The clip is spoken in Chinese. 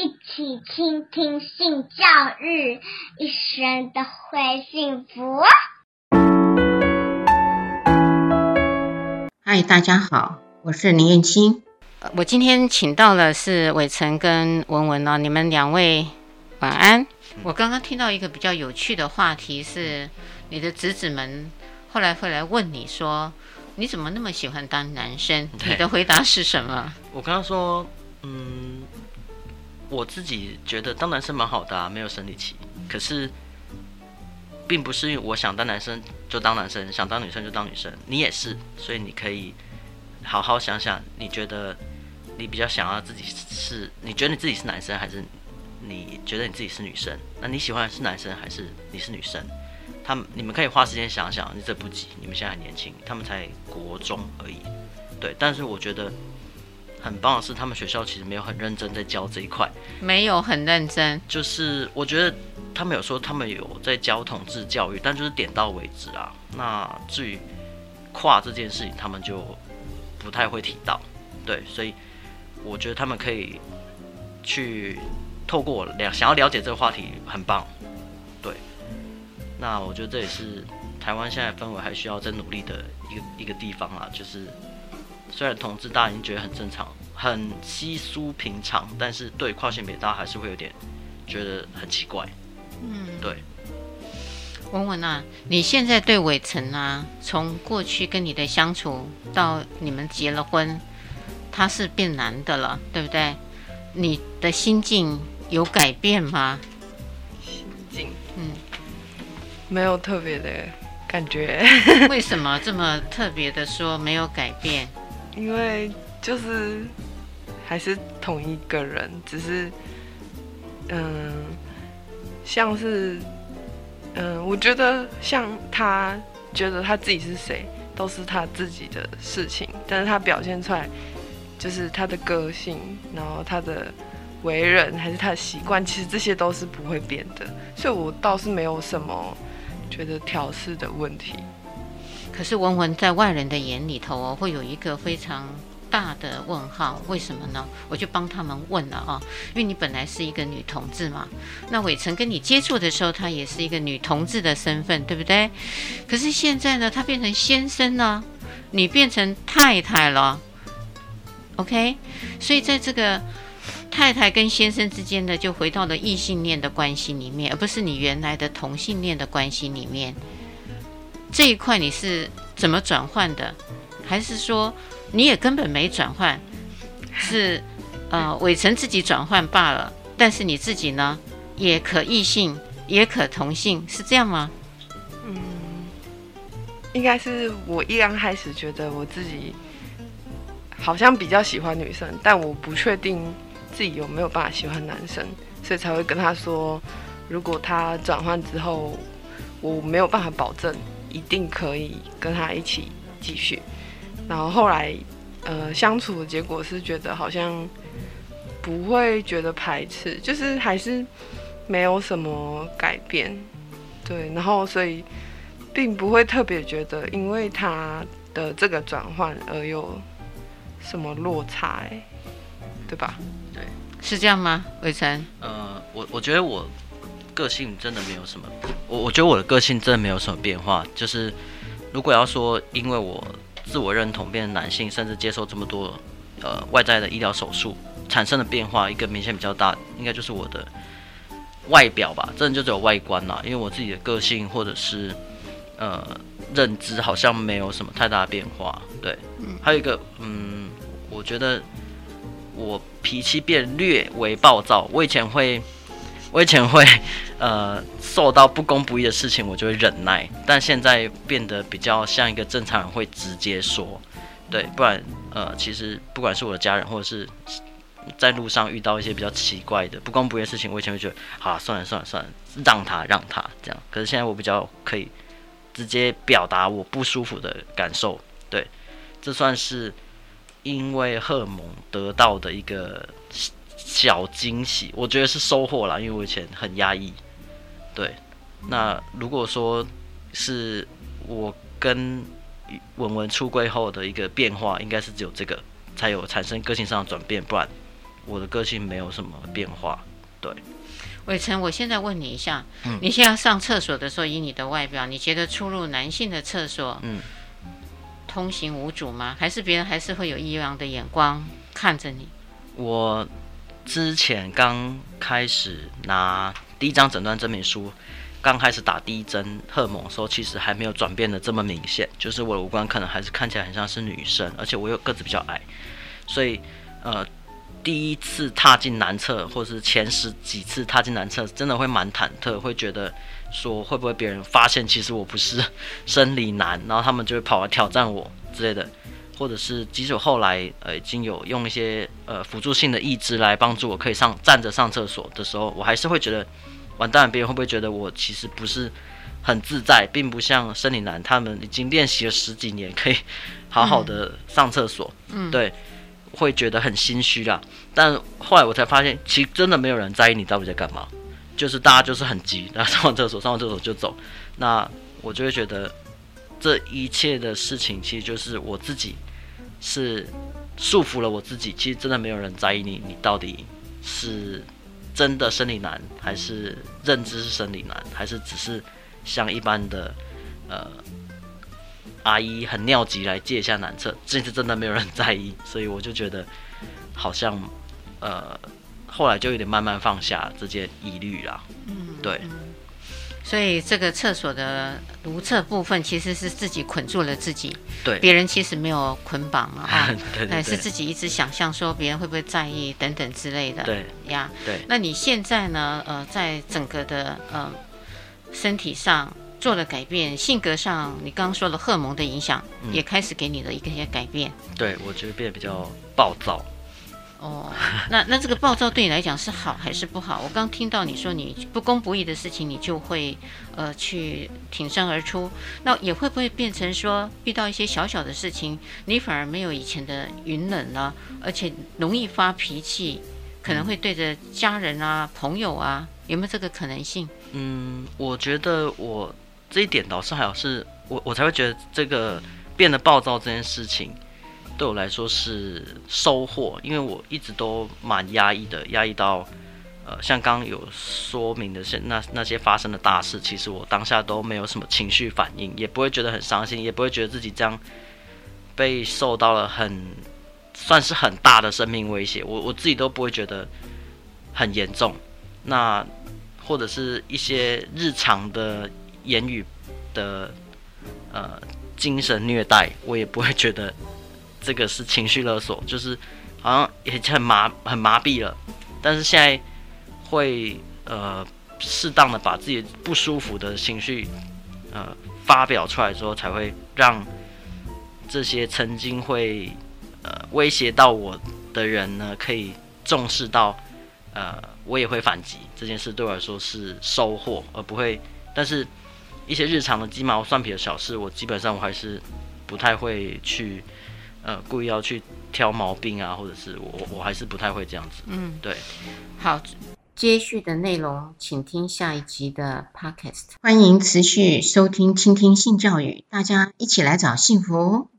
一起倾听性教育，一生都会幸福。嗨，大家好，我是林燕青。我今天请到了是伟成跟文文哦，你们两位晚安。我刚刚听到一个比较有趣的话题是，你的侄子们后来会来问你说，你怎么那么喜欢当男生？你的回答是什么？我刚刚说，嗯，我自己觉得当男生蛮好的啊，没有生理期。可是，并不是我想当男生就当男生，想当女生就当女生。你也是，所以你可以好好想想，你觉得你比较想要自己是？你觉得你自己是男生，还是你觉得你自己是女生？那你喜欢是男生，还是你是女生？他们你们可以花时间想想，你这不急，你们现在很年轻，他们才国中而已。对，但是我觉得很棒的是，他们学校其实没有很认真在教这一块，没有很认真，就是我觉得。他们有说他们有在教统治教育，但就是点到为止啊。那至于跨这件事情，他们就不太会提到。对，所以我觉得他们可以去透过了想要了解这个话题，很棒。对，那我觉得这也是台湾现在氛围还需要再努力的一个一个地方啊。就是虽然同志大家已经觉得很正常、很稀疏平常，但是对跨性别大家还是会有点觉得很奇怪。嗯，对。文文啊，你现在对伟成啊，从过去跟你的相处到你们结了婚，他是变男的了，对不对？你的心境有改变吗？心境，嗯，没有特别的感觉。为什么这么特别的说没有改变？因为就是还是同一个人，只是嗯。像是，嗯，我觉得像他觉得他自己是谁，都是他自己的事情。但是他表现出来，就是他的个性，然后他的为人，还是他的习惯，其实这些都是不会变的。所以我倒是没有什么觉得挑事的问题。可是文文在外人的眼里头哦，会有一个非常。大的问号，为什么呢？我就帮他们问了啊，因为你本来是一个女同志嘛，那伟成跟你接触的时候，她也是一个女同志的身份，对不对？可是现在呢，她变成先生了，你变成太太了，OK？所以在这个太太跟先生之间呢，就回到了异性恋的关系里面，而不是你原来的同性恋的关系里面。这一块你是怎么转换的？还是说？你也根本没转换，是，呃，伟成自己转换罢了。但是你自己呢，也可异性，也可同性，是这样吗？嗯，应该是我一刚开始觉得我自己好像比较喜欢女生，但我不确定自己有没有办法喜欢男生，所以才会跟他说，如果他转换之后，我没有办法保证一定可以跟他一起继续。然后后来，呃，相处的结果是觉得好像不会觉得排斥，就是还是没有什么改变，对。然后所以并不会特别觉得因为他的这个转换而有什么落差，对吧？对，是这样吗？伟成？呃，我我觉得我个性真的没有什么，我我觉得我的个性真的没有什么变化。就是如果要说因为我。自我认同变成男性，甚至接受这么多呃外在的医疗手术产生的变化，一个明显比较大，应该就是我的外表吧，真的就只有外观啦。因为我自己的个性或者是呃认知好像没有什么太大的变化。对，还有一个嗯，我觉得我脾气变略为暴躁，我以前会。我以前会，呃，受到不公不义的事情，我就会忍耐，但现在变得比较像一个正常人，会直接说，对，不然，呃，其实不管是我的家人，或者是在路上遇到一些比较奇怪的不公不义的事情，我以前会觉得，好，算了算了算了，让他让他这样。可是现在我比较可以直接表达我不舒服的感受，对，这算是因为荷尔蒙得到的一个。小惊喜，我觉得是收获啦，因为我以前很压抑。对，那如果说是我跟文文出柜后的一个变化，应该是只有这个才有产生个性上的转变，不然我的个性没有什么变化。对，伟成，我现在问你一下，嗯，你现在上厕所的时候，以你的外表，你觉得出入男性的厕所，嗯，通行无阻吗？还是别人还是会有异样的眼光看着你？我之前刚开始拿第一张诊断证明书，刚开始打第一针荷尔蒙的时候，其实还没有转变的这么明显，就是我的五官可能还是看起来很像是女生，而且我又个子比较矮，所以呃。第一次踏进男厕，或是前十几次踏进男厕，真的会蛮忐忑，会觉得说会不会别人发现其实我不是生理男，然后他们就会跑来挑战我之类的，或者是即使后来呃已经有用一些呃辅助性的意志来帮助我可以上站着上厕所的时候，我还是会觉得完蛋，别人会不会觉得我其实不是很自在，并不像生理男他们已经练习了十几年可以好好的上厕所，嗯，对。会觉得很心虚啦，但后来我才发现，其实真的没有人在意你到底在干嘛，就是大家就是很急，然后上完厕所，上完厕所就走。那我就会觉得，这一切的事情其实就是我自己是束缚了我自己。其实真的没有人在意你，你到底是真的生理男，还是认知是生理男，还是只是像一般的呃。阿姨很尿急来借一下男厕，这次真的没有人在意，所以我就觉得好像呃，后来就有点慢慢放下这些疑虑啦。嗯，对。所以这个厕所的如厕部分其实是自己捆住了自己，对，别人其实没有捆绑了啊，对，对，对，是自己一直想象说别人会不会在意等等之类的。对呀，对。那你现在呢？呃，在整个的呃身体上。做了改变，性格上，你刚刚说了荷尔蒙的影响，嗯，也开始给你的一个些改变。对，我觉得变得比较暴躁。哦，那那这个暴躁对你来讲是好还是不好？我刚听到你说你不公不义的事情，你就会呃去挺身而出。那也会不会变成说遇到一些小小的事情，你反而没有以前的云冷了，而且容易发脾气，可能会对着家人啊、朋友啊，有没有这个可能性？嗯，我觉得我。这一点倒是还好，是我我才会觉得这个变得暴躁这件事情对我来说是收获，因为我一直都蛮压抑的，压抑到呃像刚刚有说明的是那那些发生的大事，其实我当下都没有什么情绪反应，也不会觉得很伤心，也不会觉得自己这样被受到了很算是很大的生命威胁，我我自己都不会觉得很严重，那或者是一些日常的。言语的呃精神虐待，我也不会觉得这个是情绪勒索，就是好像也很麻很麻痹了。但是现在会呃适当的把自己不舒服的情绪呃发表出来之后，才会让这些曾经会呃威胁到我的人呢，可以重视到呃我也会反击这件事，对我来说是收获，而不会但是。一些日常的鸡毛蒜皮的小事，我基本上我还是不太会去，呃，故意要去挑毛病啊，或者是我我还是不太会这样子。嗯，对。好，接续的内容，请听下一集的 Podcast。欢迎持续收听、倾听性教育，大家一起来找幸福。